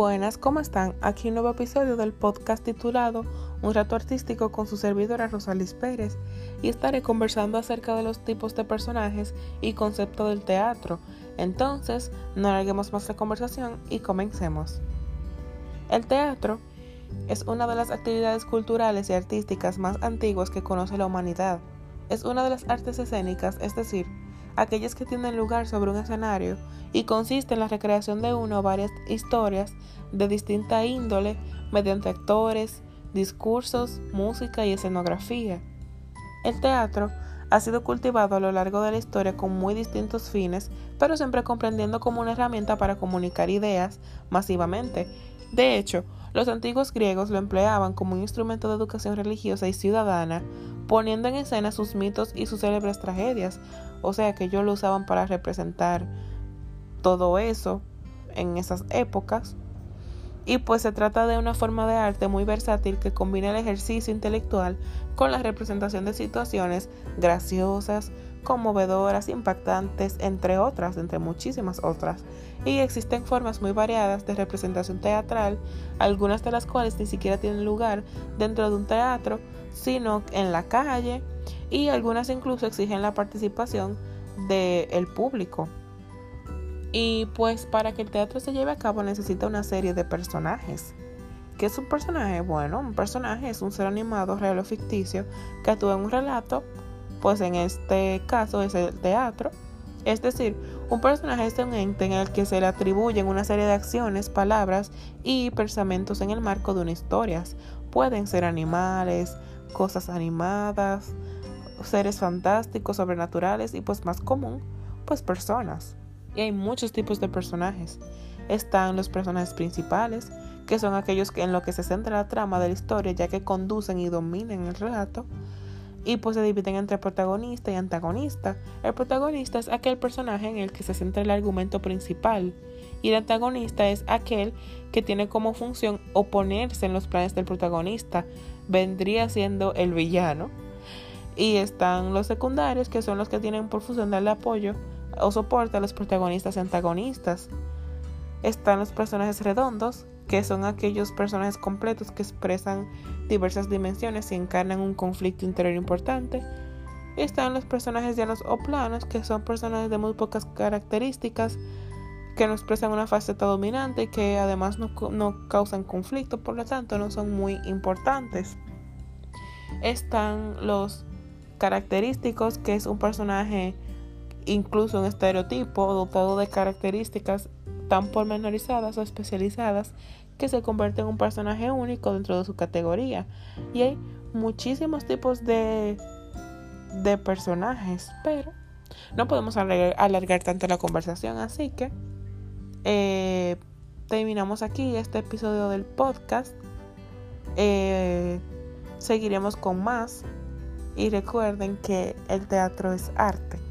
Buenas, ¿cómo están? Aquí un nuevo episodio del podcast titulado Un rato artístico con su servidora Rosalis Pérez y estaré conversando acerca de los tipos de personajes y concepto del teatro. Entonces, no alarguemos más la conversación y comencemos. El teatro es una de las actividades culturales y artísticas más antiguas que conoce la humanidad. Es una de las artes escénicas, es decir, aquellas que tienen lugar sobre un escenario y consiste en la recreación de una o varias historias de distinta índole mediante actores, discursos, música y escenografía. El teatro ha sido cultivado a lo largo de la historia con muy distintos fines, pero siempre comprendiendo como una herramienta para comunicar ideas masivamente. De hecho, los antiguos griegos lo empleaban como un instrumento de educación religiosa y ciudadana, poniendo en escena sus mitos y sus célebres tragedias, o sea que ellos lo usaban para representar todo eso en esas épocas. Y pues se trata de una forma de arte muy versátil que combina el ejercicio intelectual con la representación de situaciones graciosas, conmovedoras, impactantes, entre otras, entre muchísimas otras. Y existen formas muy variadas de representación teatral, algunas de las cuales ni siquiera tienen lugar dentro de un teatro, sino en la calle, y algunas incluso exigen la participación del público. Y pues para que el teatro se lleve a cabo necesita una serie de personajes. ¿Qué es un personaje? Bueno, un personaje es un ser animado, real o ficticio, que actúa en un relato, pues en este caso es el teatro. Es decir, un personaje es un ente en el que se le atribuyen una serie de acciones, palabras y pensamientos en el marco de una historia. Pueden ser animales, cosas animadas, seres fantásticos, sobrenaturales y pues más común, pues personas. Y hay muchos tipos de personajes. Están los personajes principales, que son aquellos en los que se centra la trama de la historia, ya que conducen y dominan el relato. Y pues se dividen entre protagonista y antagonista. El protagonista es aquel personaje en el que se centra el argumento principal. Y el antagonista es aquel que tiene como función oponerse en los planes del protagonista. Vendría siendo el villano. Y están los secundarios, que son los que tienen por función darle apoyo o soporte a los protagonistas y antagonistas. Están los personajes redondos, que son aquellos personajes completos que expresan diversas dimensiones y encarnan un conflicto interior importante. Están los personajes llanos o planos, que son personajes de muy pocas características, que no expresan una faceta dominante y que además no, no causan conflicto, por lo tanto no son muy importantes. Están los característicos, que es un personaje incluso un estereotipo dotado de características tan pormenorizadas o especializadas que se convierte en un personaje único dentro de su categoría. Y hay muchísimos tipos de, de personajes, pero no podemos alargar, tanto la conversación, así que eh, terminamos aquí este episodio del podcast. Eh, seguiremos con más y recuerden que el teatro es arte.